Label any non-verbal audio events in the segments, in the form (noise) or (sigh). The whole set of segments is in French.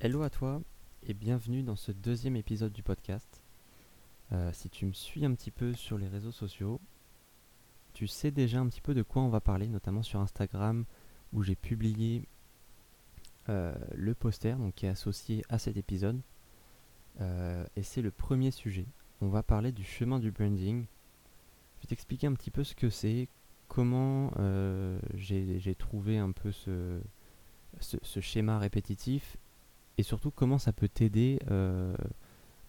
Hello à toi et bienvenue dans ce deuxième épisode du podcast. Euh, si tu me suis un petit peu sur les réseaux sociaux, tu sais déjà un petit peu de quoi on va parler, notamment sur Instagram où j'ai publié euh, le poster donc, qui est associé à cet épisode. Euh, et c'est le premier sujet. On va parler du chemin du branding. Je vais t'expliquer un petit peu ce que c'est, comment j'ai trouvé un peu ce, ce, schéma répétitif et surtout comment ça peut t'aider euh,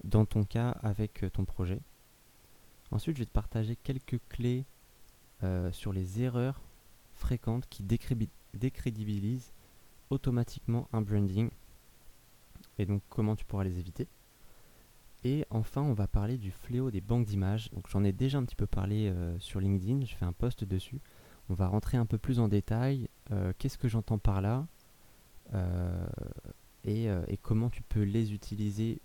dans ton cas avec ton projet? Ensuite, je vais te partager quelques clés euh, sur les erreurs fréquentes qui décrédibilisent automatiquement un branding et donc comment tu pourras les éviter. Et enfin, on va parler du fléau des banques d'images. Donc j'en ai déjà un petit peu parlé euh, sur LinkedIn, je fais un post dessus. On va rentrer un peu plus en détail. Qu'est-ce que j'entends par là? Euh, et, comment tu peux les utiliser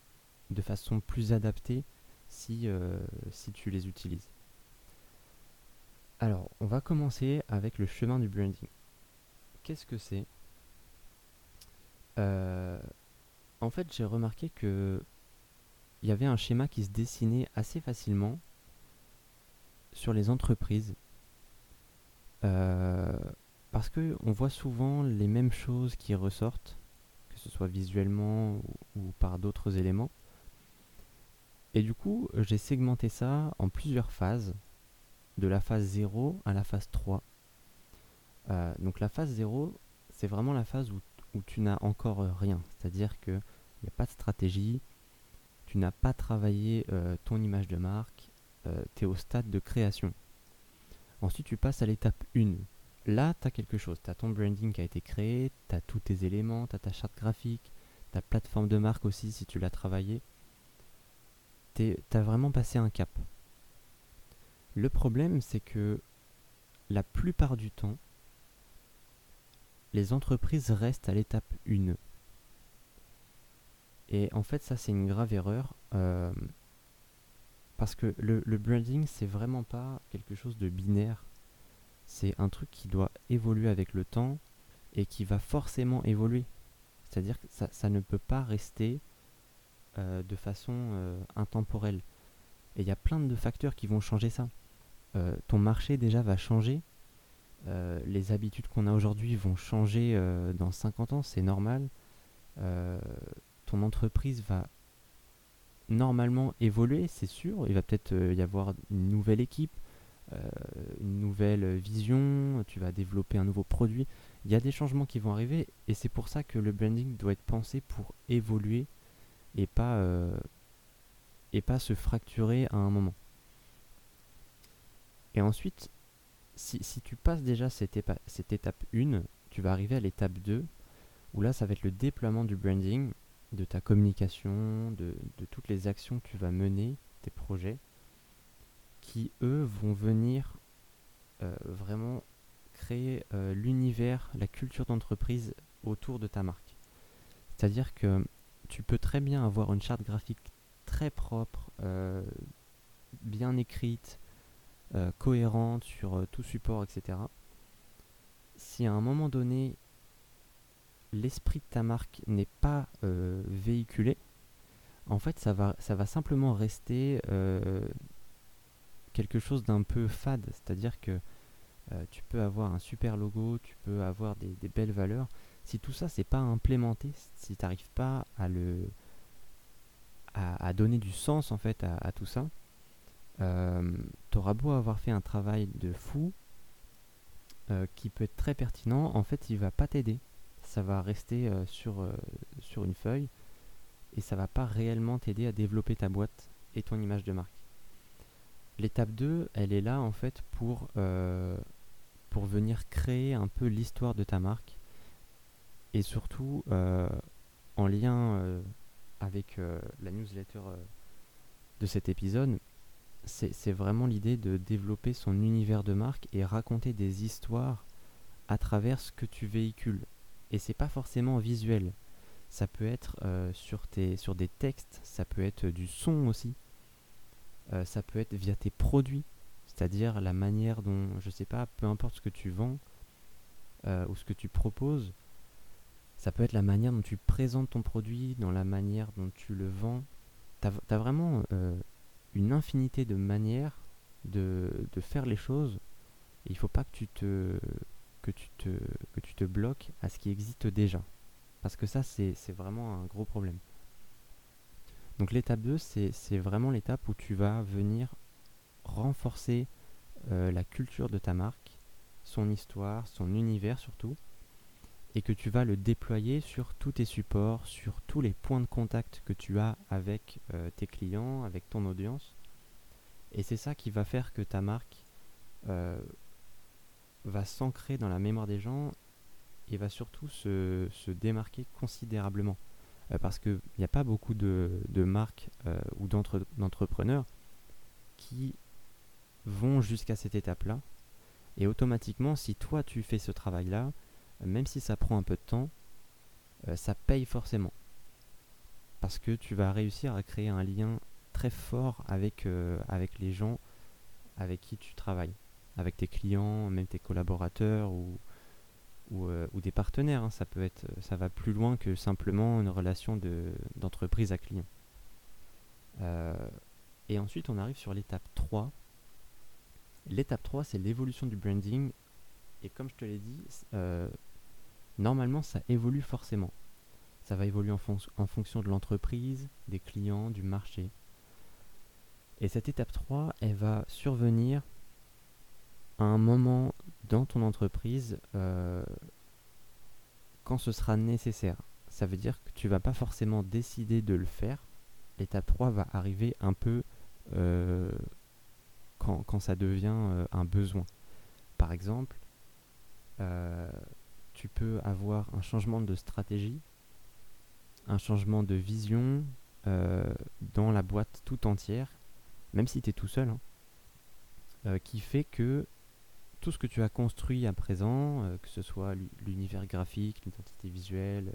de façon plus adaptée si, euh, si tu les utilises. Alors, on va commencer avec le chemin du branding. Qu'est-ce que c'est? Euh, En fait, j'ai remarqué que il y avait un schéma qui se dessinait assez facilement sur les entreprises. parce que on voit souvent les mêmes choses qui ressortent ce soit visuellement ou, par d'autres éléments. Et du coup, j'ai segmenté ça en plusieurs phases, de la phase 0 à la phase 3. Euh, donc la phase 0, c'est vraiment la phase où, tu n'as encore rien, c'est-à-dire qu'il n'y a pas de stratégie, tu n'as pas travaillé euh, ton image de marque, euh, tu es au stade de création. Ensuite, tu passes à l'étape 1, Là, tu as quelque chose. Tu as ton branding qui a été créé, tu as tous tes éléments, tu as ta charte graphique, ta plateforme de marque aussi si tu l'as travaillé. Tu as vraiment passé un cap. Le problème, c'est que la plupart du temps, les entreprises restent à l'étape 1. Et en fait, ça, c'est une grave erreur. Euh, parce que le, le branding, c'est vraiment pas quelque chose de binaire c'est un truc qui doit évoluer avec le temps et qui va forcément évoluer. C'est-à-dire que ça, ne peut pas rester euh, de façon euh, intemporelle. Et il y a plein de facteurs qui vont changer ça. Euh, ton marché déjà va changer. les habitudes qu'on a aujourd'hui vont changer dans 50 ans, c'est normal. ton entreprise va normalement évoluer, c'est sûr. Il va peut-être y avoir une nouvelle équipe, une nouvelle vision, tu vas développer un nouveau produit. Il y a des changements qui vont arriver et c'est pour ça que le branding doit être pensé pour évoluer et pas, euh, et pas se fracturer à un moment. Et ensuite, si, tu passes déjà cette, cette étape 1, tu vas arriver à l'étape 2, où là, ça va être le déploiement du branding, de ta communication, de toutes les actions que tu vas mener, tes projets qui eux vont venir euh, vraiment créer euh, l'univers, la culture d'entreprise autour de ta marque. C'est-à-dire que tu peux très bien avoir une charte graphique très propre, euh, bien écrite, cohérente sur tout support, etc. Si à un moment donné, l'esprit de ta marque n'est pas véhiculé, en fait, ça va, ça va simplement rester quelque chose d'un peu fade, c'est-à-dire que euh, tu peux avoir un super logo, tu peux avoir des, belles valeurs. Si tout ça c'est pas implémenté, si tu n'arrives pas à le à, donner du sens en fait à, tout ça, euh, tu auras beau avoir fait un travail de fou euh, qui peut être très pertinent, en fait il va pas t'aider. Ça va rester sur, sur une feuille et ça va pas réellement t'aider à développer ta boîte et ton image de marque. L'étape 2, elle est là en fait pour, euh, pour venir créer un peu l'histoire de ta marque et surtout euh, en lien euh, avec la newsletter de cet épisode, c'est vraiment l'idée de développer son univers de marque et raconter des histoires à travers ce que tu véhicules. Et c'est pas forcément visuel. Ça peut être sur, tes, sur des textes, ça peut être du son aussi. Euh, ça peut être via tes produits, c'est-à-dire la manière dont, je sais pas, peu importe ce que tu vends euh, ou ce que tu proposes, Ça peut être la manière dont tu présentes ton produit, dans la manière dont tu le vends. Tu as, vraiment euh, une infinité de manières de, faire les choses. il ne faut pas te, que tu te bloques à ce qui existe déjà. Parce que ça, c'est vraiment un gros problème. Donc l'étape 2, c'est vraiment l'étape où tu vas venir renforcer euh, la culture de ta marque, son histoire, son univers surtout, et que tu vas le déployer sur tous tes supports, sur tous les points de contact que tu as avec euh, tes clients, avec ton audience. Et c'est ça qui va faire que ta marque euh, va s'ancrer dans la mémoire des gens et va surtout se, démarquer considérablement. Parce qu'il n'y a pas beaucoup de, de marques ou d'entrepreneurs qui vont jusqu'à cette étape-là. Et automatiquement, si toi tu fais ce travail-là, même si ça prend un peu de temps, euh, ça paye forcément. Parce que tu vas réussir à créer un lien très fort avec, euh, avec les gens avec qui tu travailles. Avec tes clients, même tes collaborateurs ou, ou, euh, des partenaires. Hein. Ça, peut être, ça va plus loin que simplement une relation d'entreprise à client. et ensuite, on arrive sur l'étape 3 L'étape 3, c'est l'évolution du branding. Et comme je te l'ai dit, euh, normalement, ça évolue forcément. Ça va évoluer en, en fonction de l'entreprise, des clients, du marché. Et cette étape 3, elle va survenir à un moment dans ton entreprise euh, quand ce sera nécessaire. Ça veut dire que tu vas pas forcément décider de le faire. L'étape 3 va arriver un peu euh, quand, ça devient euh, un besoin. Par exemple, tu peux avoir un changement de stratégie, un changement de vision dans la boîte tout entière, même si tu es tout seul, hein, qui fait que tout ce que tu as construit à présent, que ce soit l'univers graphique, l'identité visuelle,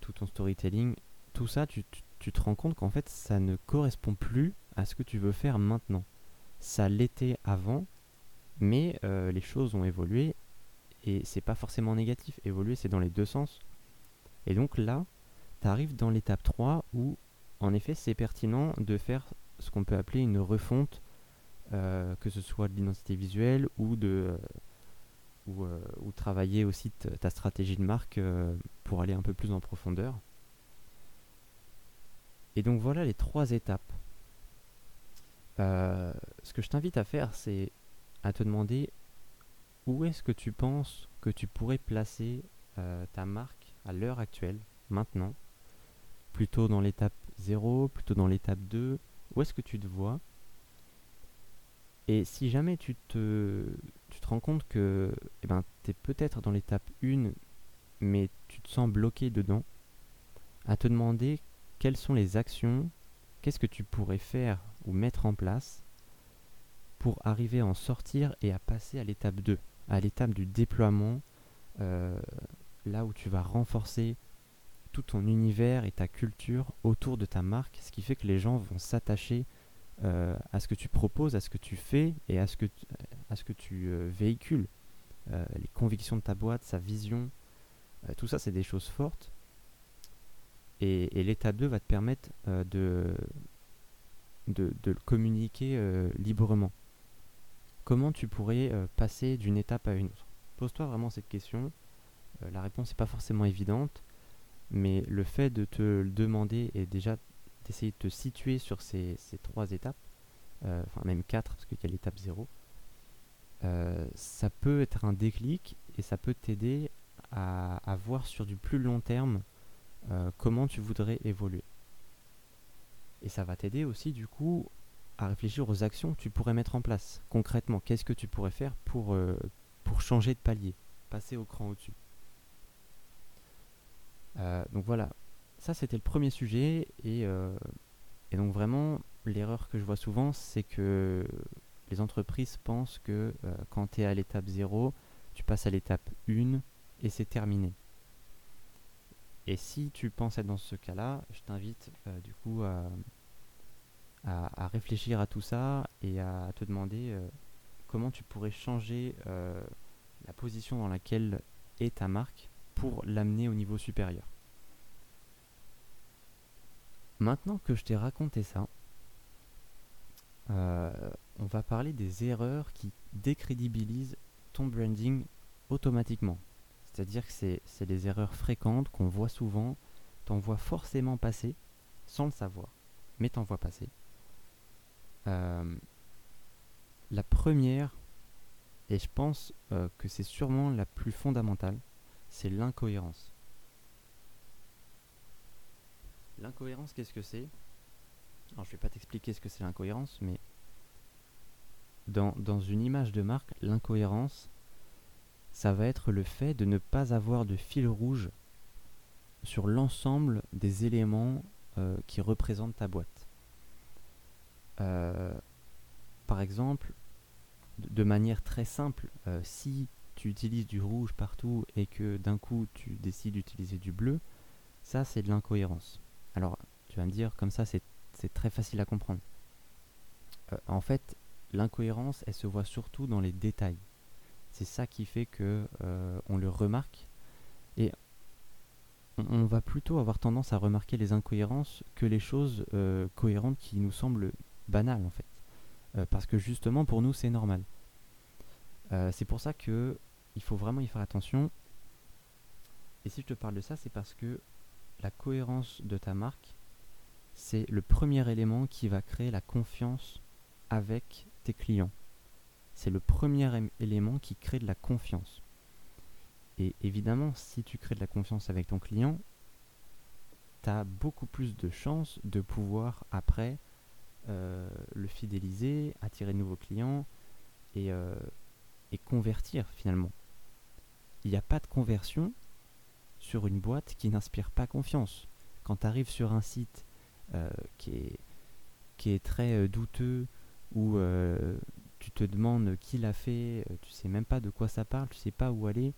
tout ton storytelling, tout ça, tu, te rends compte qu'en fait, ça ne correspond plus à ce que tu veux faire maintenant. Ça l'était avant, mais euh, les choses ont évolué et c'est pas forcément négatif. Évoluer, c'est dans les deux sens. Et donc là, tu arrives dans l'étape 3 où, en effet, c'est pertinent de faire ce qu'on peut appeler une refonte, euh, que ce soit de l'identité visuelle ou de. Euh, ou, travailler aussi ta stratégie de marque pour aller un peu plus en profondeur. Et donc voilà les trois étapes. Euh, ce que je t'invite à faire, c'est à te demander où est-ce que tu penses que tu pourrais placer euh, ta marque à l'heure actuelle, maintenant, plutôt dans l'étape 0, plutôt dans l'étape 2, où est-ce que tu te vois Et si jamais tu te, rends compte que eh ben, tu es peut-être dans l'étape 1, mais tu te sens bloqué dedans, à te demander quelles sont les actions, qu'est-ce que tu pourrais faire ou mettre en place pour arriver à en sortir et à passer à l'étape 2, à l'étape du déploiement, euh, là où tu vas renforcer tout ton univers et ta culture autour de ta marque, ce qui fait que les gens vont s'attacher euh, à ce que tu proposes, à ce que tu fais et à ce que, tu euh, véhicules. les convictions de ta boîte, sa vision, tout ça c'est des choses fortes et, l'étape 2 va te permettre euh, de, le communiquer euh, librement. Comment tu pourrais euh, passer d'une étape à une autre? Pose-toi vraiment cette question. la réponse n'est pas forcément évidente, mais le fait de te le demander et déjà d'essayer de te situer sur ces, trois étapes, enfin même quatre parce qu'il y a l'étape 0, ça peut être un déclic et ça peut t'aider à, à, voir sur du plus long terme euh, comment tu voudrais évoluer. Et ça va t'aider aussi du coup à réfléchir aux actions que tu pourrais mettre en place. Concrètement, qu'est-ce que tu pourrais faire pour, euh, pour changer de palier, passer au cran au-dessus? Euh, donc voilà, ça c'était le premier sujet. Et, et donc vraiment, l'erreur que je vois souvent, c'est que les entreprises pensent que quand tu es à l'étape 0, tu passes à l'étape 1 et c'est terminé. Et si tu penses être dans ce cas-là, je t'invite euh, du coup à, réfléchir à tout ça et à te demander euh, comment tu pourrais changer euh, la position dans laquelle est ta marque pour l'amener au niveau supérieur. Maintenant que je t'ai raconté ça, euh, on va parler des erreurs qui décrédibilisent ton branding automatiquement. C'est-à-dire que c'est des erreurs fréquentes qu'on voit souvent, t'en vois forcément passer sans le savoir, mais t'en vois passer. Euh, la première, et je pense euh, que c'est sûrement la plus fondamentale, c'est l'incohérence. L'incohérence, qu'est-ce que c'est? Alors, je vais pas t'expliquer ce que c'est l'incohérence, mais dans, dans, une image de marque, l'incohérence, ça va être le fait de ne pas avoir de fil rouge sur l'ensemble des éléments euh, qui représentent ta boîte. Euh, par exemple, de manière très simple, euh, si tu utilises du rouge partout et que d'un coup tu décides d'utiliser du bleu, ça c'est de l'incohérence. Alors tu vas me dire comme ça c'est très facile à comprendre. Euh, en fait, l'incohérence elle se voit surtout dans les détails. C'est ça qui fait que euh, on le remarque et on, va plutôt avoir tendance à remarquer les incohérences que les choses cohérentes qui nous semblent banales en fait. Euh, parce que justement pour nous c'est normal. Euh, c'est pour ça que il faut vraiment y faire attention. Et si je te parle de ça, c'est parce que la cohérence de ta marque, c'est le premier élément qui va créer la confiance avec tes clients. C'est le premier élément qui crée de la confiance. Et évidemment, si tu crées de la confiance avec ton client, tu as beaucoup plus de chances de pouvoir après euh, le fidéliser, attirer de nouveaux clients et, euh, et convertir finalement. Il n'y a pas de conversion sur une boîte qui n'inspire pas confiance. Quand tu arrives sur un site euh, qui, est, qui est très douteux, où tu te demandes qui l'a fait, tu sais même pas de quoi ça parle, tu sais pas où aller,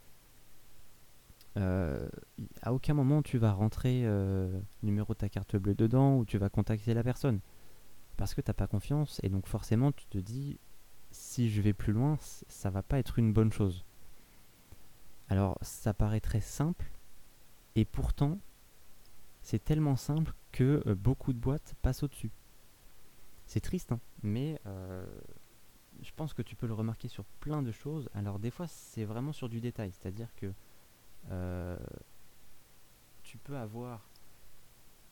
à aucun moment tu vas rentrer le numéro de ta carte bleue dedans ou tu vas contacter la personne parce que t'as pas confiance et donc forcément tu te dis si je vais plus loin ça va pas être une bonne chose alors ça paraît très simple et pourtant c'est tellement simple que euh, beaucoup de boîtes passent au-dessus c'est triste hein, mais euh, je pense que tu peux le remarquer sur plein de choses alors des fois c'est vraiment sur du détail c'est à dire que euh, tu peux avoir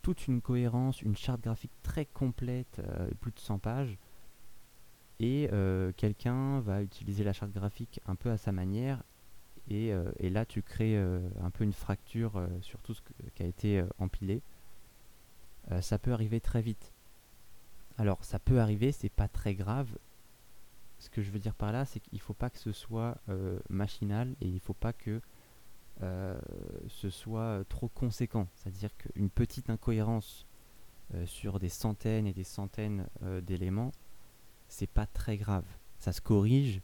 toute une cohérence, une charte graphique très complète, plus de 100 pages. Et quelqu'un va utiliser la charte graphique un peu à sa manière. Et, euh, là, tu crées un peu une fracture sur tout ce qui a été empilé. ça peut arriver très vite. Alors, ça peut arriver, c'est pas très grave. Ce que je veux dire par là, c'est qu'il faut pas que ce soit machinal et il faut pas que euh, ce soit trop conséquent. C'est-à-dire qu'une petite incohérence euh, sur des centaines et des centaines euh, d'éléments, c'est pas très grave. Ça se corrige.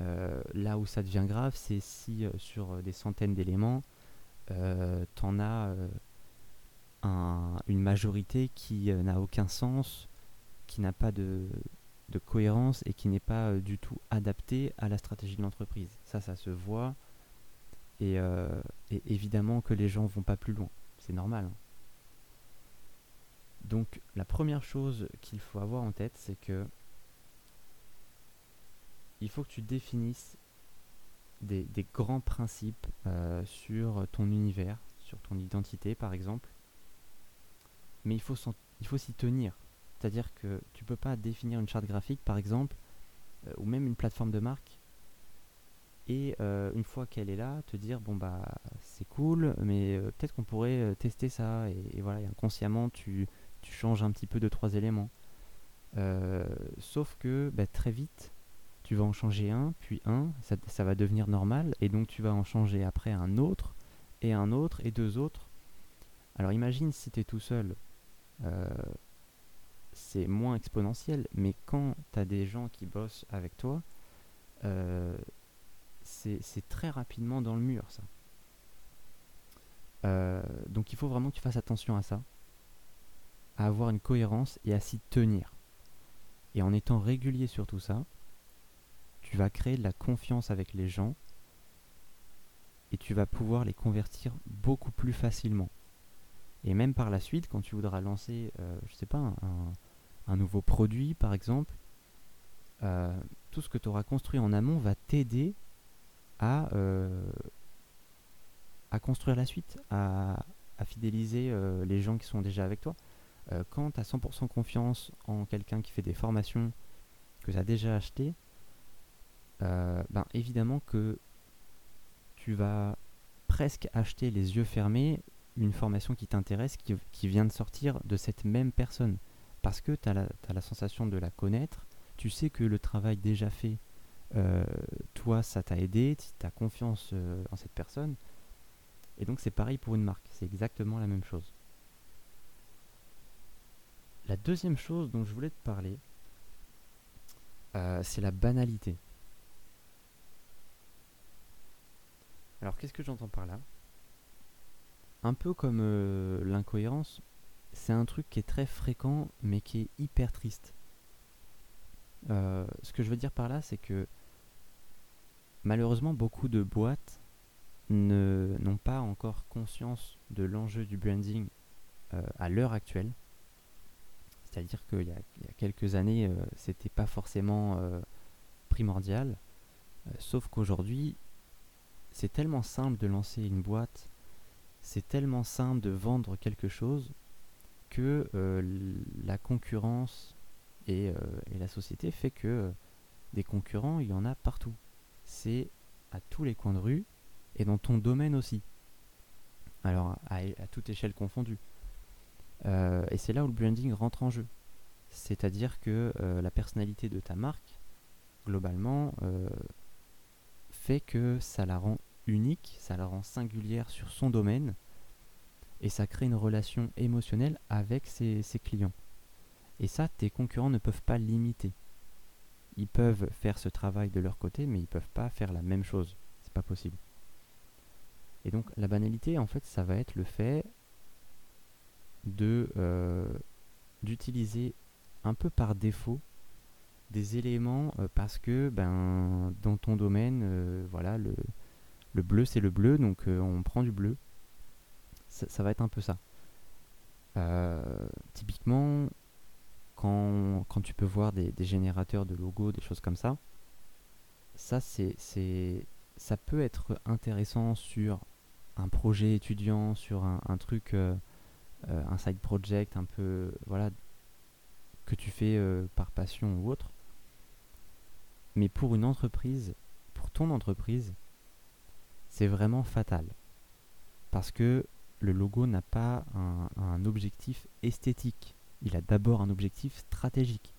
Là où ça devient grave, c'est si sur des centaines d'éléments, t'en as une majorité qui n'a aucun sens, qui n'a pas de, cohérence et qui n'est pas du tout adapté à la stratégie de l'entreprise. Ça, ça se voit. Euh, et, évidemment que les gens vont pas plus loin. C'est normal. Hein. Donc la première chose qu'il faut avoir en tête, c'est que il faut que tu définisses des, grands principes euh, sur ton univers, sur ton identité par exemple. Mais il faut, s'y tenir. C'est-à-dire que tu peux pas définir une charte graphique par exemple, euh, ou même une plateforme de marque, et euh, une fois qu'elle est là, te dire bon bah c'est cool, mais peut-être qu'on pourrait tester ça et, voilà, inconsciemment tu, tu, changes un petit peu de trois éléments. sauf que bah, très vite, tu vas en changer un, puis un, ça, va devenir normal, et donc tu vas en changer après un autre, et un autre, et deux autres. Alors imagine si tu es tout seul, c'est moins exponentiel, mais quand tu as des gens qui bossent avec toi, c'est très rapidement dans le mur ça. Euh, donc il faut vraiment que tu fasses attention à ça, à avoir une cohérence et à s'y tenir. Et en étant régulier sur tout ça, tu vas créer de la confiance avec les gens et tu vas pouvoir les convertir beaucoup plus facilement. Et même par la suite, quand tu voudras lancer, euh, je sais pas, un, nouveau produit par exemple, euh, tout ce que tu auras construit en amont va t'aider à, euh, à construire la suite, à, à fidéliser les gens qui sont déjà avec toi. quand tu as 100% confiance en quelqu'un qui fait des formations que tu as déjà acheté, ben évidemment que tu vas presque acheter les yeux fermés une formation qui t'intéresse, qui, vient de sortir de cette même personne. Parce que tu as, la sensation de la connaître, tu sais que le travail déjà fait, euh, toi, ça t'a aidé, tu as confiance euh, en cette personne. Et donc c'est pareil pour une marque, c'est exactement la même chose. La deuxième chose dont je voulais te parler, euh, c'est la banalité. Alors qu'est-ce que j'entends par là? Un peu comme euh, l'incohérence, c'est un truc qui est très fréquent mais qui est hyper triste. Euh, ce que je veux dire par là, c'est que malheureusement beaucoup de boîtes n'ont pas encore conscience de l'enjeu du branding euh, à l'heure actuelle. C'est-à-dire qu'il y, a quelques années, c'était pas forcément primordial. sauf qu'aujourd'hui, c'est tellement simple de lancer une boîte, c'est tellement simple de vendre quelque chose que euh, la concurrence et, euh, et, la société fait que euh, des concurrents, il y en a partout. C'est à tous les coins de rue et dans ton domaine aussi. Alors à, à toute échelle confondue. et c'est là où le branding rentre en jeu. C'est-à-dire que la personnalité de ta marque, globalement, fait que ça la rend unique, ça la rend singulière sur son domaine et ça crée une relation émotionnelle avec ses, clients. Et ça, tes concurrents ne peuvent pas l'imiter. Ils peuvent faire ce travail de leur côté, mais ils peuvent pas faire la même chose. C'est pas possible. Et donc la banalité, en fait, ça va être le fait de euh, d'utiliser un peu par défaut des éléments euh, parce que ben dans ton domaine, euh, voilà le le bleu c'est le bleu, donc euh, on prend du bleu. Ça, va être un peu ça. Typiquement, quand, tu peux voir des, générateurs de logos, des choses comme ça, ça c'est, ça peut être intéressant sur un projet étudiant, sur un, truc, un side project un peu, voilà, que tu fais par passion ou autre. Mais pour une entreprise, pour ton entreprise, c'est vraiment fatal. Parce que le logo n'a pas un, objectif esthétique. Il a d'abord un objectif stratégique.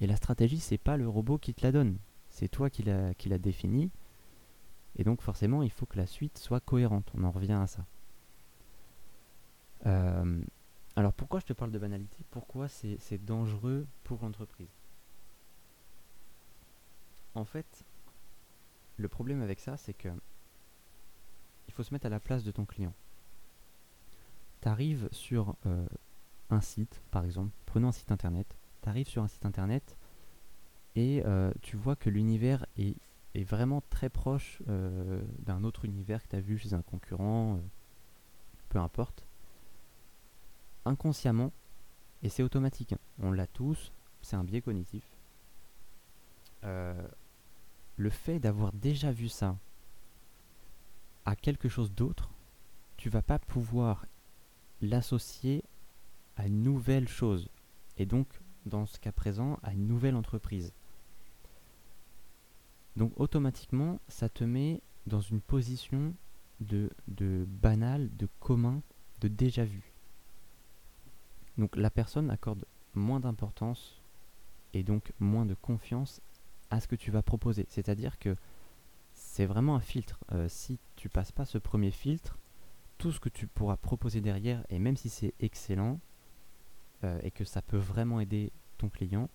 Et la stratégie, c'est pas le robot qui te la donne. C'est toi qui l'a qui défini. Et donc forcément, il faut que la suite soit cohérente. On en revient à ça. Euh, alors pourquoi je te parle de banalité? Pourquoi c'est dangereux pour l'entreprise? En fait, le problème avec ça, c'est que il faut se mettre à la place de ton client. Tu arrives sur euh, un site, par exemple, prenons un site internet, tu arrives sur un site internet et euh, tu vois que l'univers est, vraiment très proche euh, d'un autre univers que tu as vu chez un concurrent, peu importe. Inconsciemment, et c'est automatique, hein, on l'a tous, c'est un biais cognitif. Le fait d'avoir déjà vu ça à quelque chose d'autre, tu vas pas pouvoir l'associer à une nouvelle chose. Et donc, dans ce cas présent, à une nouvelle entreprise. Donc automatiquement, ça te met dans une position de, de banal, de commun, de déjà vu. Donc la personne accorde moins d'importance et donc moins de confiance à ce que tu vas proposer. C'est-à-dire que c'est vraiment un filtre. Euh, si tu passes pas ce premier filtre, tout ce que tu pourras proposer derrière, et même si c'est excellent, euh, et que ça peut vraiment aider ton client,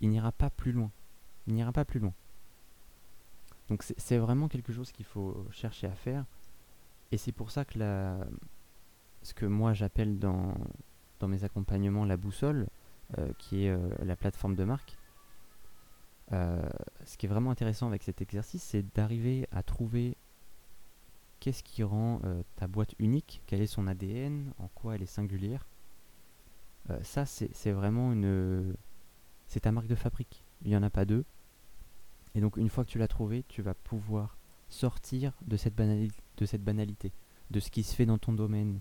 il n'ira pas plus loin. Il n'ira pas plus loin. Donc c'est vraiment quelque chose qu'il faut chercher à faire. Et c'est pour ça que ce que moi j'appelle dans, dans mes accompagnements la boussole, euh, qui est la plateforme de marque, ce qui est vraiment intéressant avec cet exercice, c'est d'arriver à trouver qu'est-ce qui rend ta boîte unique, quel est son ADN, en quoi elle est singulière. ça, c'est vraiment une. Ta marque de fabrique. Il n'y en a pas deux. Et donc, une fois que tu l'as trouvé, tu vas pouvoir sortir de cette, de cette banalité, de ce qui se fait dans ton domaine,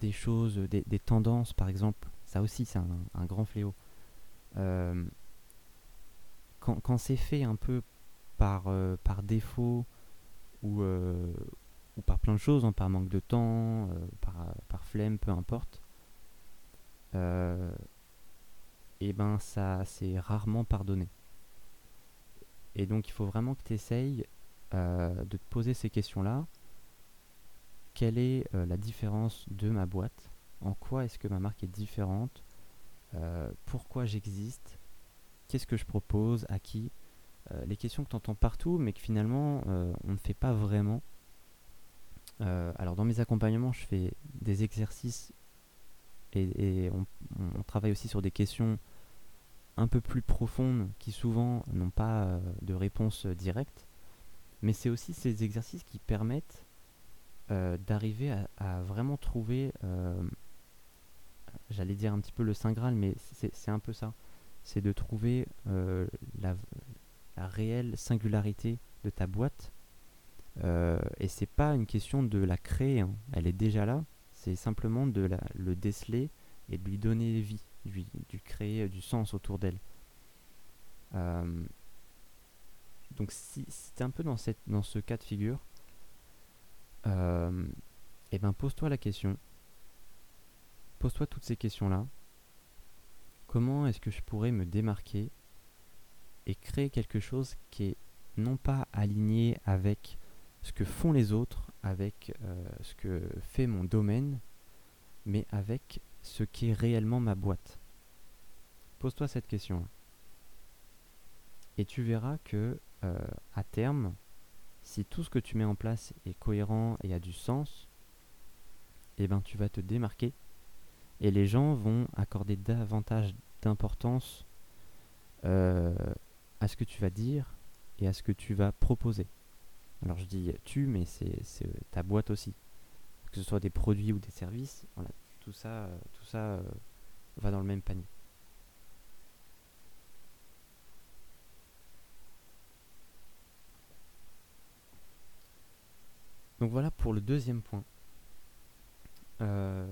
des choses, des, tendances par exemple. Ça aussi, c'est un, grand fléau. Quand, c'est fait un peu par, euh, par défaut ou, euh, ou par plein de choses, hein, par manque de temps, euh, par, par, flemme, peu importe, et ben ça c'est rarement pardonné. Et donc il faut vraiment que tu essayes de te poser ces questions-là. Quelle est la différence de ma boîte? En quoi est-ce que ma marque est différente? Pourquoi j'existe? Qu'est-ce que je propose À qui euh, les questions que tu entends partout, mais que finalement euh, on ne fait pas vraiment. Euh, alors dans mes accompagnements, je fais des exercices et, on, travaille aussi sur des questions un peu plus profondes qui souvent n'ont pas de réponse directe. Mais c'est aussi ces exercices qui permettent d'arriver à, vraiment trouver, j'allais dire un petit peu le Saint Graal, mais c'est un peu ça. C'est de trouver la, la réelle singularité de ta boîte. Euh, et c'est pas une question de la créer, hein. elle est déjà là. C'est simplement de la, le déceler et de lui donner vie, du, du créer du sens autour d'elle. Euh, donc si, si tu es un peu dans, cette, dans ce cas de figure, euh, eh ben pose-toi la question. Pose-toi toutes ces questions-là. Comment est-ce que je pourrais me démarquer et créer quelque chose qui est non pas aligné avec ce que font les autres, avec euh, ce que fait mon domaine, mais avec ce qui est réellement ma boîte? Pose-toi cette question. Et tu verras que euh, à terme, si tout ce que tu mets en place est cohérent et a du sens, eh ben tu vas te démarquer et les gens vont accorder davantage d'importance euh, à ce que tu vas dire et à ce que tu vas proposer. Alors je dis tu, mais c'est ta boîte aussi. Que ce soit des produits ou des services, tout ça, tout ça euh, va dans le même panier. Donc voilà pour le deuxième point. Euh,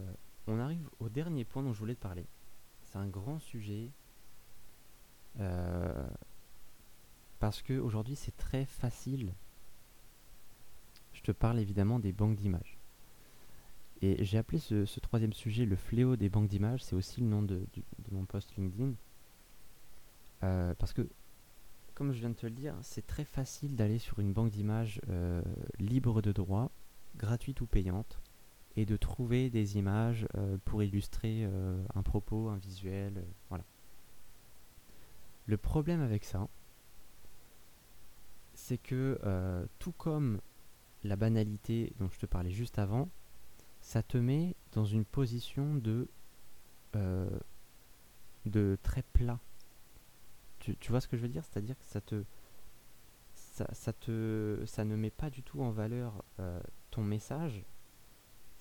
on arrive au dernier point dont je voulais te parler. C'est un grand sujet. Euh, parce qu'aujourd'hui c'est très facile. Je te parle évidemment des banques d'images. Et j'ai appelé ce, troisième sujet le fléau des banques d'images, c'est aussi le nom de, mon post LinkedIn. Euh, parce que, comme je viens de te le dire, c'est très facile d'aller sur une banque d'images euh, libre de droit, gratuite ou payante, et de trouver des images euh, pour illustrer un propos, un visuel, voilà. Le problème avec ça, c'est que euh, tout comme la banalité dont je te parlais juste avant, ça te met dans une position de, euh, de très plat. Tu, vois ce que je veux dire? C'est-à-dire que ça te, ça, te, ça ne met pas du tout en valeur euh, ton message,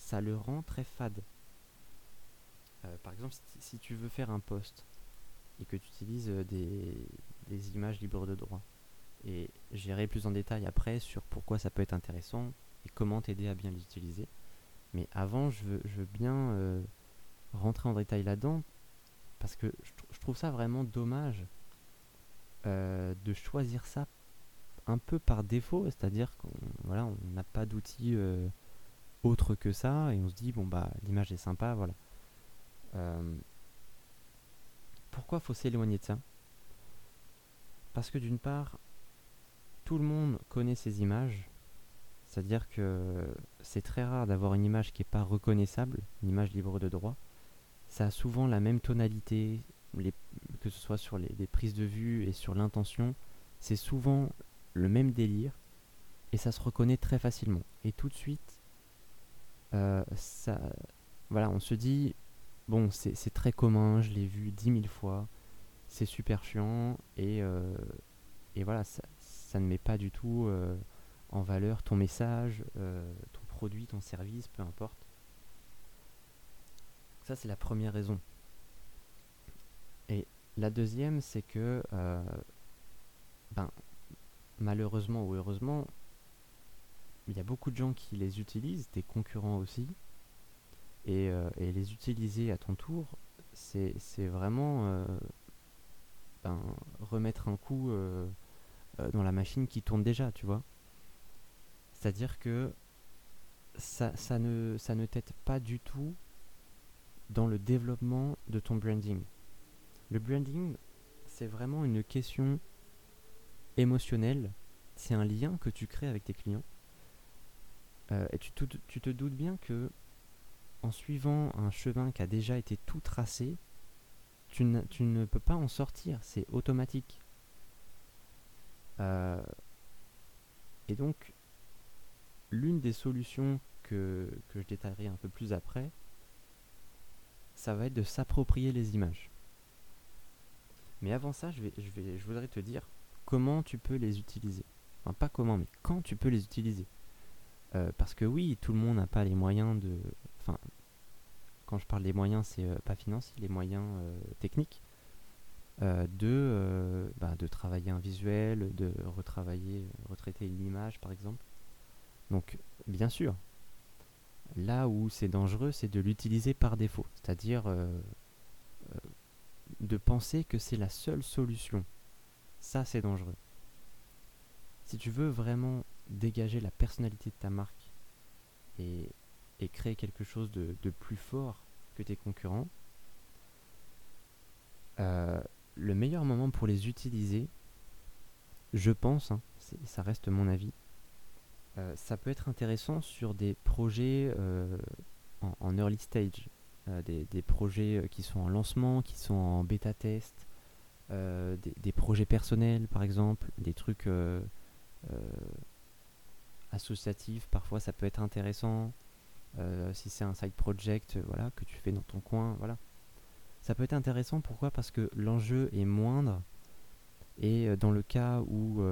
ça le rend très fade. par exemple, si, tu veux faire un post et que tu utilises des, des images libres de droit, et j'irai plus en détail après sur pourquoi ça peut être intéressant et comment t'aider à bien l'utiliser. Mais avant, je veux, bien euh, rentrer en détail là-dedans parce que je, trouve ça vraiment dommage euh, de choisir ça un peu par défaut, c'est-à-dire qu'on voilà, n'a pas d'outils euh, autre que ça et on se dit bon bah l'image est sympa, voilà. pourquoi faut s'éloigner de ça? Parce que d'une part, tout le monde connaît ces images. C'est-à-dire que c'est très rare d'avoir une image qui n'est pas reconnaissable, une image libre de droit. Ça a souvent la même tonalité, que ce soit sur les, prises de vue et sur l'intention. C'est souvent le même délire et ça se reconnaît très facilement. Et tout de suite, euh, ça, voilà, on se dit, bon, c'est très commun, je l'ai vu dix mille fois, c'est super chiant et, euh, voilà, ça, ça ne met pas du tout euh, en valeur ton message, ton produit, ton service, peu importe. Ça, c'est la première raison. Et la deuxième, c'est que, ben, malheureusement ou heureusement, il y a beaucoup de gens qui les utilisent, des concurrents aussi. Et, les utiliser à ton tour, c'est vraiment ben, remettre un coup dans la machine qui tourne déjà, tu vois. C'est-à-dire que ça, ça ne, ça ne t'aide pas du tout dans le développement de ton branding. Le branding, c'est vraiment une question émotionnelle. C'est un lien que tu crées avec tes clients. Euh, et tu te, doutes bien que en suivant un chemin qui a déjà été tout tracé, tu, ne peux pas en sortir, c'est automatique. Euh, et donc, l'une des solutions que, je détaillerai un peu plus après, ça va être de s'approprier les images. Mais avant ça, je, je voudrais te dire comment tu peux les utiliser. Enfin, pas comment, mais quand tu peux les utiliser. Euh, parce que oui, tout le monde n'a pas les moyens de... Enfin, quand je parle des moyens, c'est euh, pas financier, les moyens euh, techniques. de, bah, de travailler un visuel, de retravailler, retraiter une image par exemple. Donc, bien sûr, là où c'est dangereux, c'est de l'utiliser par défaut, c'est-à-dire euh, euh, de penser que c'est la seule solution. Ça, c'est dangereux. Si tu veux vraiment dégager la personnalité de ta marque et, créer quelque chose de, plus fort que tes concurrents, euh, le meilleur moment pour les utiliser, je pense, hein, ça reste mon avis, euh, ça peut être intéressant sur des projets euh, en, early stage, des, projets qui sont en lancement, qui sont en bêta test, des, projets personnels par exemple, des trucs associatifs, parfois ça peut être intéressant. si c'est un side project voilà, que tu fais dans ton coin, voilà. Ça peut être intéressant, pourquoi? Parce que l'enjeu est moindre et dans le cas où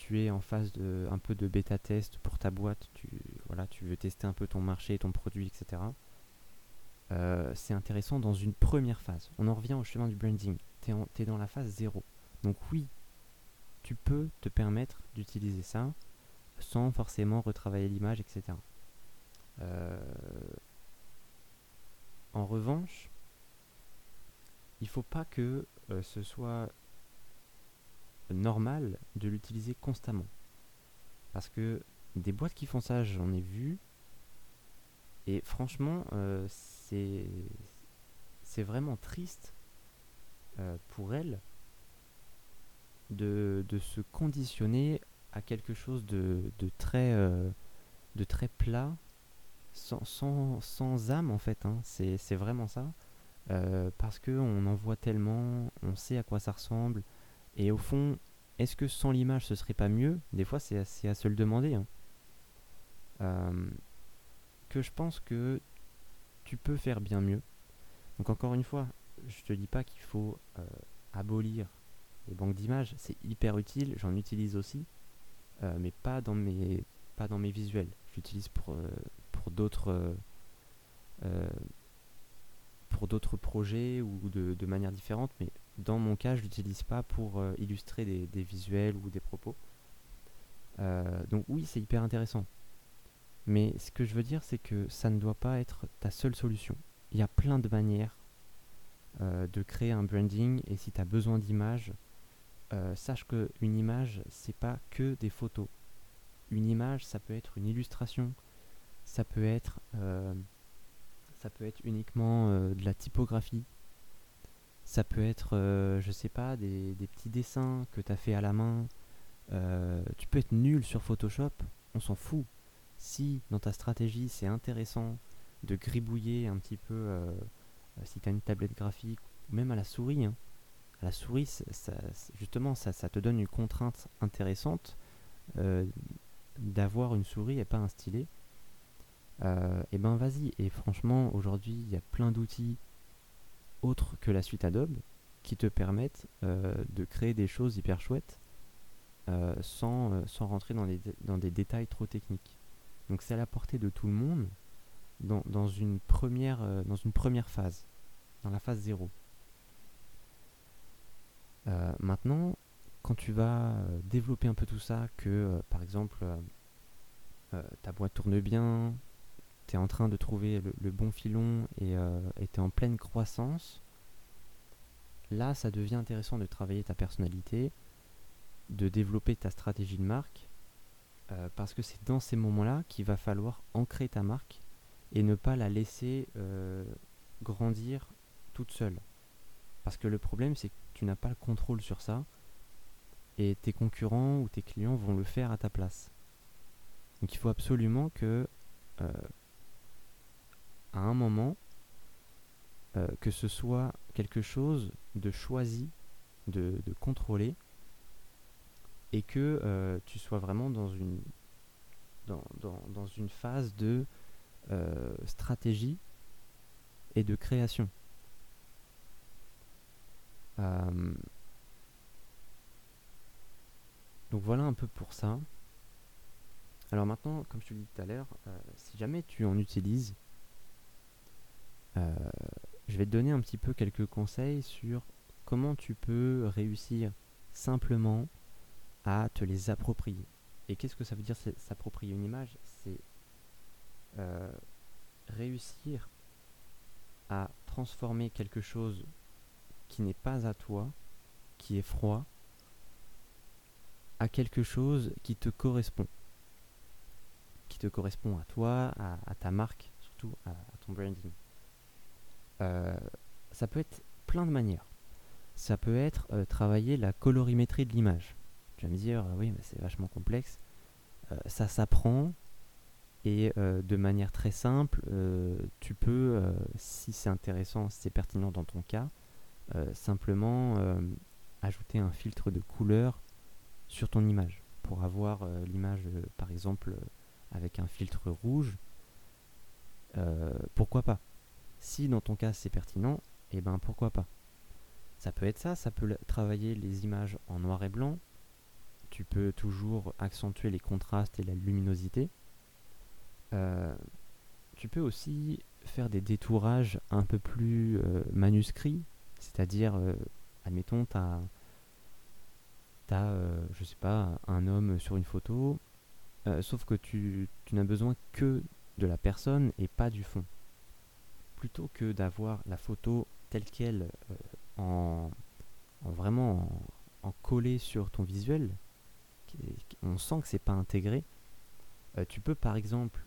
tu es en phase de un peu de bêta test pour ta boîte, tu, voilà, tu veux tester un peu ton marché, ton produit, etc. Euh, c'est intéressant dans une première phase. On en revient au chemin du branding. Tu es, dans la phase 0. Donc oui, tu peux te permettre d'utiliser ça sans forcément retravailler l'image, etc. Euh, en revanche, il faut pas que euh, ce soit normal de l'utiliser constamment. Parce que des boîtes qui font ça, j'en ai vu. Et franchement, euh, c'est vraiment triste pour elles de, se conditionner à quelque chose de, très, euh, de très plat, sans, sans, âme en fait. Hein. C'est vraiment ça. parce qu'on en voit tellement, on sait à quoi ça ressemble. Et au fond, est-ce que sans l'image ce serait pas mieux? Des fois, c'est à, se le demander. Hein. Euh, que je pense que tu peux faire bien mieux. Donc encore une fois, je te dis pas qu'il faut euh, abolir les banques d'images, c'est hyper utile, j'en utilise aussi, euh, mais pas dans mes pas dans mes visuels. J'utilise pour pour d'autres pour d'autres projets ou de, de manière différente, mais dans mon cas, je l'utilise pas pour euh, illustrer des, visuels ou des propos. Euh, donc oui, c'est hyper intéressant. Mais ce que je veux dire, c'est que ça ne doit pas être ta seule solution. Il y a plein de manières euh, de créer un branding et si tu as besoin d'images, sache qu'une image, c'est pas que des photos. Une image, ça peut être une illustration, ça peut être, être uniquement de la typographie, ça peut être, euh, je sais pas, des, petits dessins que tu as fait à la main. Euh, tu peux être nul sur Photoshop, on s'en fout. Si dans ta stratégie c'est intéressant de gribouiller un petit peu, euh, si tu as une tablette graphique, même à la souris, hein. La souris, justement, ça, te donne une contrainte intéressante d'avoir une souris et pas un stylet. et ben vas-y, et franchement, aujourd'hui, il y a plein d'outils autres que la suite Adobe qui te permettent euh, de créer des choses hyper chouettes sans, rentrer dans, des détails trop techniques. Donc c'est à la portée de tout le monde dans, une, première, dans une première phase, dans la phase 0. maintenant, quand tu vas développer un peu tout ça, que par exemple ta boîte tourne bien, tu es en train de trouver le, bon filon et tu es en pleine croissance, là ça devient intéressant de travailler ta personnalité, de développer ta stratégie de marque, euh, parce que c'est dans ces moments-là qu'il va falloir ancrer ta marque et ne pas la laisser euh, grandir toute seule. Parce que le problème c'est tu n'as pas le contrôle sur ça et tes concurrents ou tes clients vont le faire à ta place. Donc il faut absolument que euh, à un moment, que ce soit quelque chose de choisi, de, contrôlé, et que euh, tu sois vraiment dans une, dans, dans, une phase de euh, stratégie et de création. Euh, donc voilà un peu pour ça. Alors maintenant, comme je te l'ai dit tout à l'heure, si jamais tu en utilises, je vais te donner un petit peu quelques conseils sur comment tu peux réussir simplement à te les approprier. Et qu'est-ce que ça veut dire s'approprier une image? C'est euh, réussir à transformer quelque chose qui n'est pas à toi, qui est froid, à quelque chose qui te correspond. Qui te correspond à toi, à, ta marque, surtout à ton branding. Euh, ça peut être plein de manières. Ça peut être euh, travailler la colorimétrie de l'image. Tu vas me dire, euh, oui, mais c'est vachement complexe. ça s'apprend et de manière très simple, tu peux, si c'est intéressant, si c'est pertinent dans ton cas, simplement ajouter un filtre de couleur sur ton image pour avoir l'image, par exemple, avec un filtre rouge. pourquoi pas? Si dans ton cas c'est pertinent, et eh ben pourquoi pas? Ça peut être ça, ça peut travailler les images en noir et blanc. Tu peux toujours accentuer les contrastes et la luminosité. Euh, tu peux aussi faire des détourages un peu plus euh, manuscrits, c'est-à-dire, euh, admettons, tu as, as je sais pas, un homme sur une photo, sauf que tu n'as besoin que de la personne et pas du fond. Plutôt que d'avoir la photo telle qu'elle euh, en, vraiment en, collé sur ton visuel, on sent que c'est pas intégré, euh, tu peux par exemple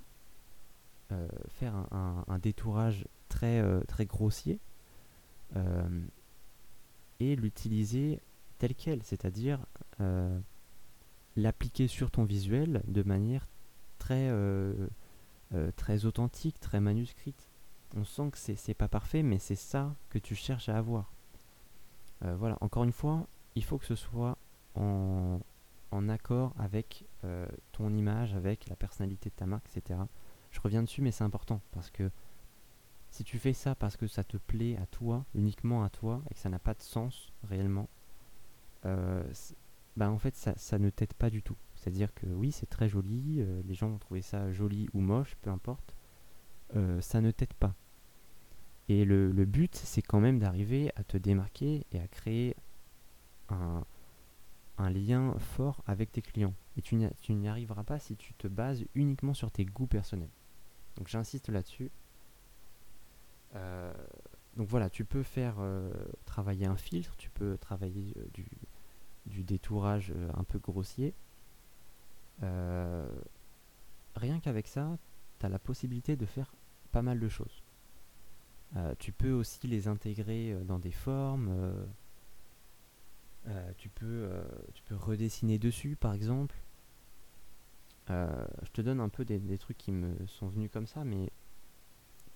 euh, faire un, détourage très, très grossier et l'utiliser tel quel, c'est-à-dire l'appliquer sur ton visuel de manière très, très authentique, très manuscrite on sent que c'est pas parfait, mais c'est ça que tu cherches à avoir. Euh, voilà, encore une fois, il faut que ce soit en, accord avec euh, ton image, avec la personnalité de ta marque, etc. Je reviens dessus, mais c'est important parce que si tu fais ça parce que ça te plaît à toi, uniquement à toi, et que ça n'a pas de sens réellement, euh, bah en fait ça, ça ne t'aide pas du tout. C'est-à-dire que oui, c'est très joli, les gens vont trouver ça joli ou moche, peu importe, ça ne t'aide pas. Et le, but, c'est quand même d'arriver à te démarquer et à créer un, lien fort avec tes clients. Et tu n'y arriveras pas si tu te bases uniquement sur tes goûts personnels. Donc j'insiste là-dessus. Euh, donc voilà, tu peux faire euh, travailler un filtre, tu peux travailler euh, du, du, détourage un peu grossier. rien qu'avec ça, tu as la possibilité de faire pas mal de choses. Tu peux aussi les intégrer dans des formes. Tu, peux, tu peux redessiner dessus, par exemple. je te donne un peu des, trucs qui me sont venus comme ça, mais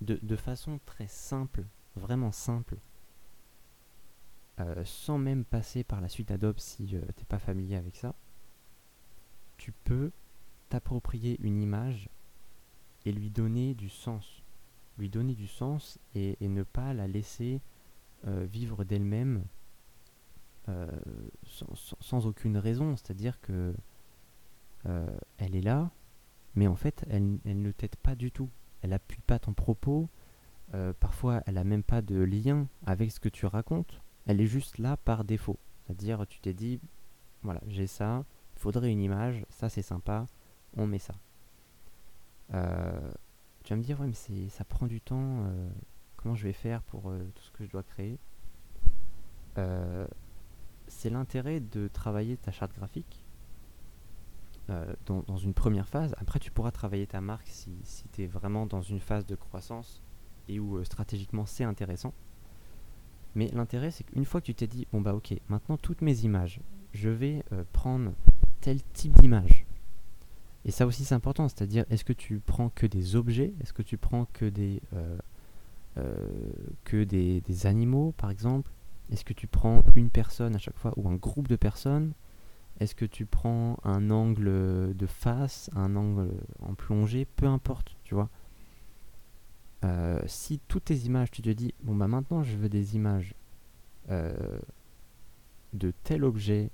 de, façon très simple, vraiment simple, sans même passer par la suite Adobe si tu n'es pas familier avec ça, tu peux t'approprier une image et lui donner du sens lui donner du sens et, ne pas la laisser euh, vivre d'elle-même sans, aucune raison. C'est-à-dire que elle est là, mais en fait, elle, elle ne t'aide pas du tout. Elle appuie pas ton propos. parfois, elle a même pas de lien avec ce que tu racontes. Elle est juste là par défaut. C'est-à-dire, tu t'es dit, voilà, j'ai ça, il faudrait une image, ça c'est sympa, on met ça. Euh, tu vas me dire, ouais, mais ça prend du temps, euh, comment je vais faire pour euh, tout ce que je dois créer? C'est l'intérêt de travailler ta charte graphique dans, une première phase. Après, tu pourras travailler ta marque si, tu es vraiment dans une phase de croissance et où stratégiquement c'est intéressant. Mais l'intérêt, c'est qu'une fois que tu t'es dit, bon bah ok, maintenant toutes mes images, je vais euh, prendre tel type d'image. Et ça aussi c'est important, c'est-à-dire est-ce que tu prends que des objets, est-ce que tu prends que des, euh, euh, que des, animaux par exemple, est-ce que tu prends une personne à chaque fois ou un groupe de personnes, est-ce que tu prends un angle de face, un angle en plongée, peu importe, tu vois. Euh, si toutes tes images, tu te dis, bon bah maintenant je veux des images euh, de tel objet,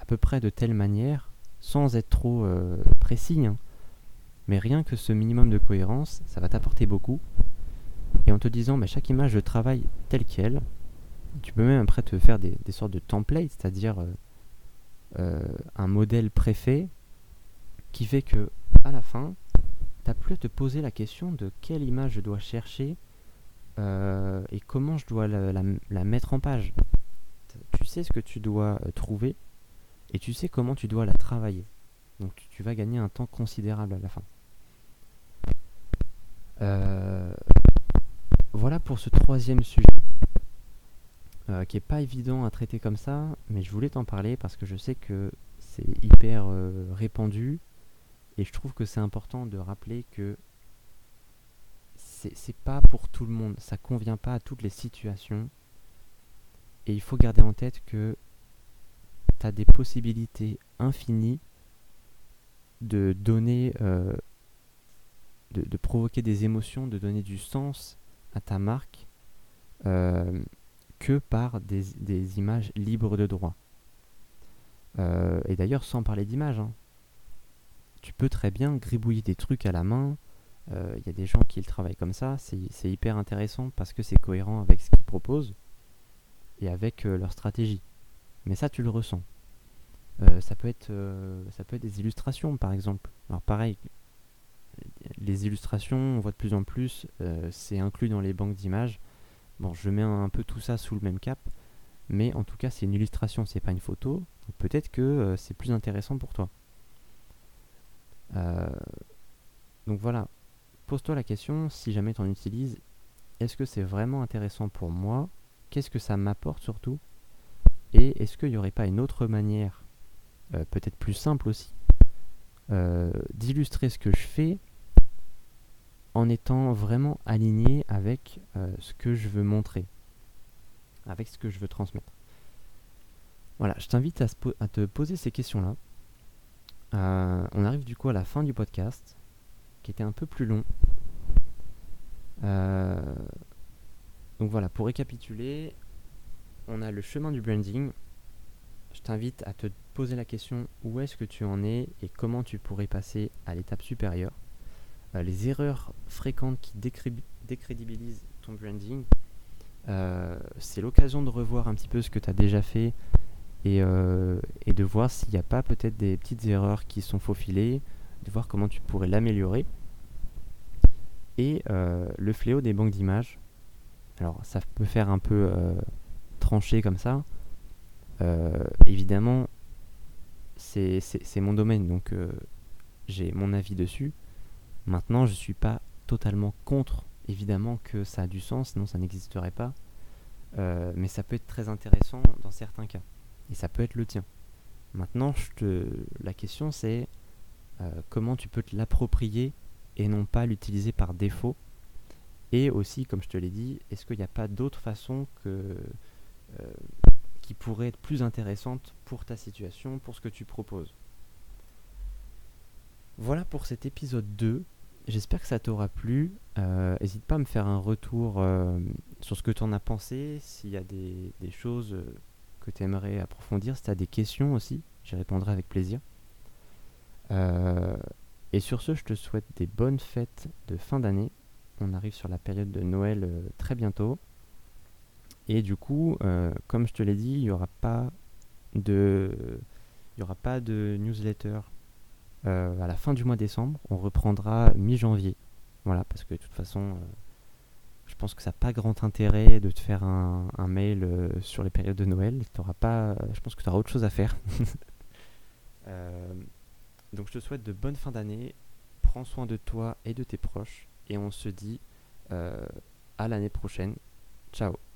à peu près de telle manière, sans être trop euh, précis, hein. mais rien que ce minimum de cohérence, ça va t'apporter beaucoup. Et en te disant, bah, chaque image, je travaille telle qu'elle, tu peux même après te faire des, des sortes de templates, c'est-à-dire un modèle préfet qui fait que à la fin, t'as plus à te poser la question de quelle image je dois chercher euh, et comment je dois la, mettre en page. Tu sais ce que tu dois euh, trouver et tu sais comment tu dois la travailler. Donc tu, vas gagner un temps considérable à la fin. Euh, voilà pour ce troisième sujet. Qui est pas évident à traiter comme ça, mais je voulais t'en parler parce que je sais que c'est hyper répandu et je trouve que c'est important de rappeler que c'est pas pour tout le monde, ça convient pas à toutes les situations. Et il faut garder en tête que tu as des possibilités infinies de donner, euh, de, provoquer des émotions, de donner du sens à ta marque euh, que par des, images libres de droit. Euh, et d'ailleurs, sans parler d'images, hein, tu peux très bien gribouiller des trucs à la main. Il euh, y a des gens qui le travaillent comme ça. C'est hyper intéressant parce que c'est cohérent avec ce qu'ils proposent et avec euh, leur stratégie. Mais ça, tu le ressens. Ça, peut être, ça peut être des illustrations, par exemple. Alors pareil, les illustrations, on voit de plus en plus, c'est inclus dans les banques d'images. Bon, je mets un, peu tout ça sous le même cap, mais en tout cas, c'est une illustration, c'est pas une photo. Peut-être que c'est plus intéressant pour toi. Euh, donc voilà, pose-toi la question, si jamais tu en utilises, est-ce que c'est vraiment intéressant pour moi? Qu'est-ce que ça m'apporte surtout? Et est-ce qu'il n'y aurait pas une autre manière, euh, peut-être plus simple aussi, euh, d'illustrer ce que je fais en étant vraiment aligné avec ce que je veux montrer, avec ce que je veux transmettre. Voilà, je t'invite à, te poser ces questions-là. Euh, on arrive du coup à la fin du podcast, qui était un peu plus long. Euh, donc voilà, pour récapituler, on a le chemin du branding. Je t'invite à te poser la question où est-ce que tu en es et comment tu pourrais passer à l'étape supérieure? Euh, les erreurs fréquentes qui décrédibilisent ton branding, c'est l'occasion de revoir un petit peu ce que tu as déjà fait, euh, et, de voir s'il n'y a pas peut-être des petites erreurs qui sont faufilées, de voir comment tu pourrais l'améliorer. Et euh, le fléau des banques d'images. Alors ça peut faire un peu euh, trancher comme ça. évidemment, c'est mon domaine, donc j'ai mon avis dessus. Maintenant, je ne suis pas totalement contre, évidemment que ça a du sens, sinon ça n'existerait pas. mais ça peut être très intéressant dans certains cas et ça peut être le tien. Maintenant, la question c'est euh, comment tu peux te l'approprier et non pas l'utiliser par défaut? Et aussi, comme je te l'ai dit, est-ce qu'il n'y a pas d'autres façons euh, qui pourraient être plus intéressantes pour ta situation, pour ce que tu proposes? Voilà pour cet épisode 2. J'espère que ça t'aura plu. N'hésite euh, pas à me faire un retour sur ce que tu en as pensé, s'il y a des, choses que tu aimerais approfondir. Si tu as des questions aussi, j'y répondrai avec plaisir. Euh, et sur ce, je te souhaite des bonnes fêtes de fin d'année. On arrive sur la période de Noël euh, très bientôt. Et du coup, euh, comme je te l'ai dit, il n'y il y aura pas de newsletter à la fin du mois décembre. On reprendra mi-janvier. Voilà, parce que de toute façon, je pense que ça n'a pas grand intérêt de te faire un, mail sur les périodes de Noël. pas, je pense que tu auras autre chose à faire. (laughs) Donc je te souhaite de bonnes fins d'année, prends soin de toi et de tes proches, et on se dit euh, à l'année prochaine. Ciao